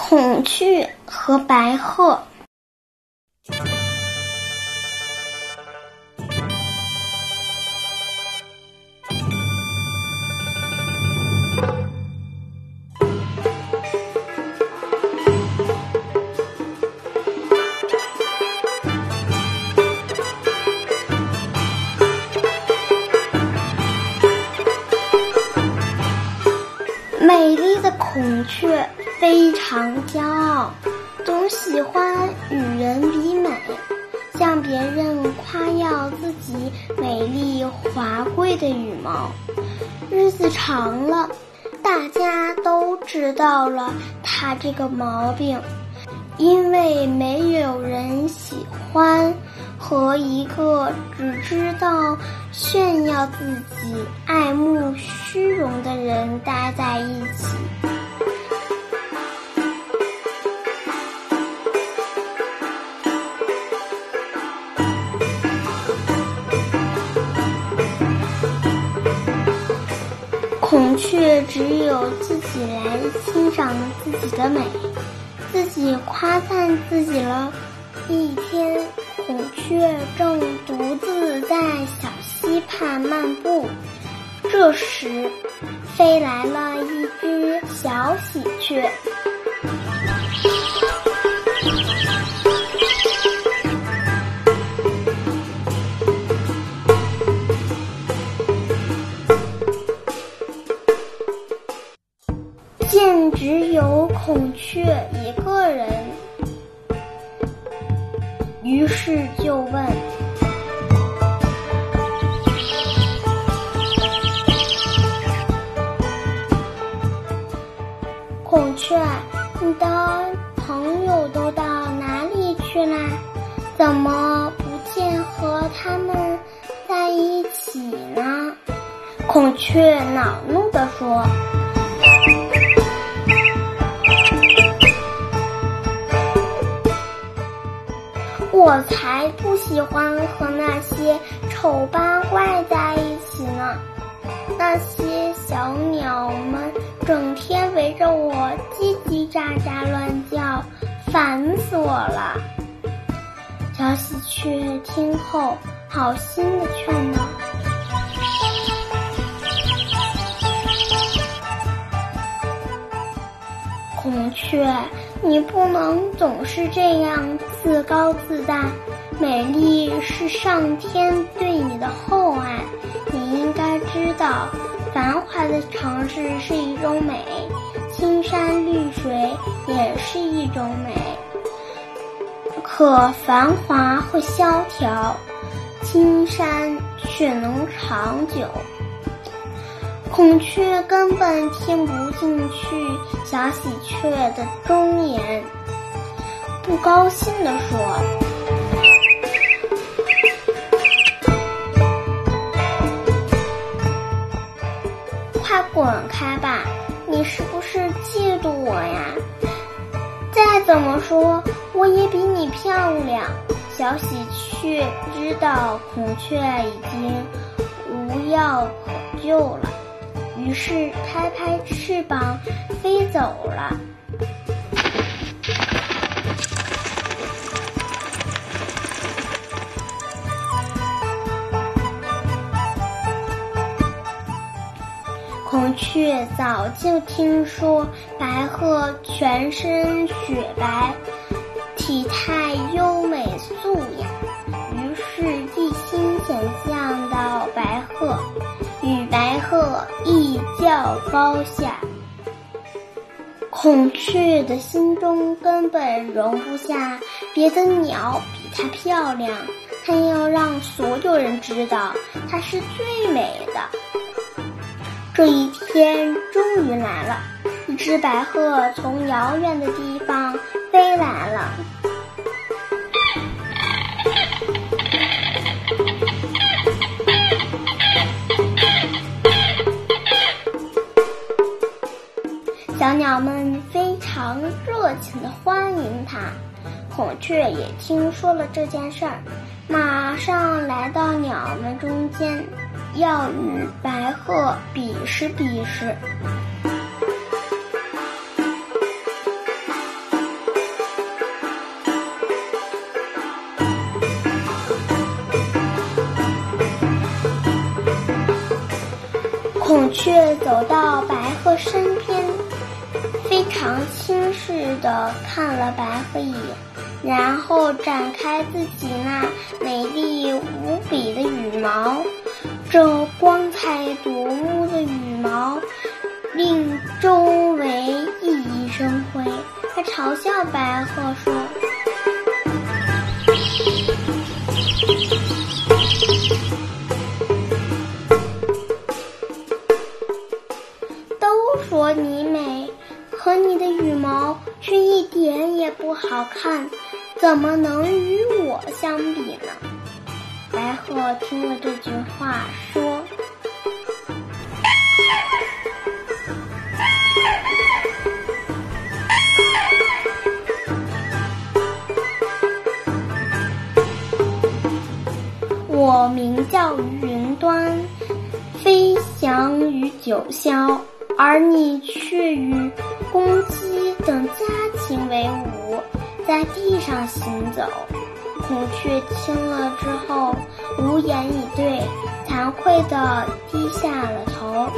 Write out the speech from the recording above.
孔雀和白鹤。美丽的孔雀非常骄傲，总喜欢与人比美，向别人夸耀自己美丽华贵的羽毛。日子长了，大家都知道了它这个毛病，因为没有人喜欢。和一个只知道炫耀自己、爱慕虚荣的人待在一起。却只有自己来欣赏自己的美，自己夸赞自己了。一天。孔雀正独自在小溪畔漫步，这时，飞来了一只小喜鹊。于是就问孔雀：“你的朋友都到哪里去啦？怎么不见和他们在一起呢？”孔雀恼怒地说。我才不喜欢和那些丑八怪在一起呢！那些小鸟们整天围着我叽叽喳喳乱叫，烦死我了。小喜鹊听后，好心的劝道：“孔雀。”你不能总是这样自高自大，美丽是上天对你的厚爱，你应该知道，繁华的城市是一种美，青山绿水也是一种美。可繁华会萧条，青山却能长久。孔雀根本听不进去小喜鹊的忠言，不高兴地说：“快滚开吧！你是不是嫉妒我呀？再怎么说，我也比你漂亮。”小喜鹊知道孔雀已经无药可救了。于是拍拍翅膀飞走了。孔雀早就听说白鹤全身雪白，体态优一较高下，孔雀的心中根本容不下别的鸟比它漂亮，它要让所有人知道它是最美的。这一天终于来了，一只白鹤从遥远的地方飞来了。欢迎他！孔雀也听说了这件事儿，马上来到鸟们中间，要与白鹤比试比试。孔雀走到白鹤身边。非常轻视地看了白鹤一眼，然后展开自己那美丽无比的羽毛。这光彩夺目的羽毛令周围熠熠生辉。他嘲笑白鹤。说怎么能与我相比呢？白鹤听了这句话，说：“我名叫云端，飞翔于九霄。”而你却与公鸡等家禽为伍，在地上行走。孔雀听了之后，无言以对，惭愧地低下了头。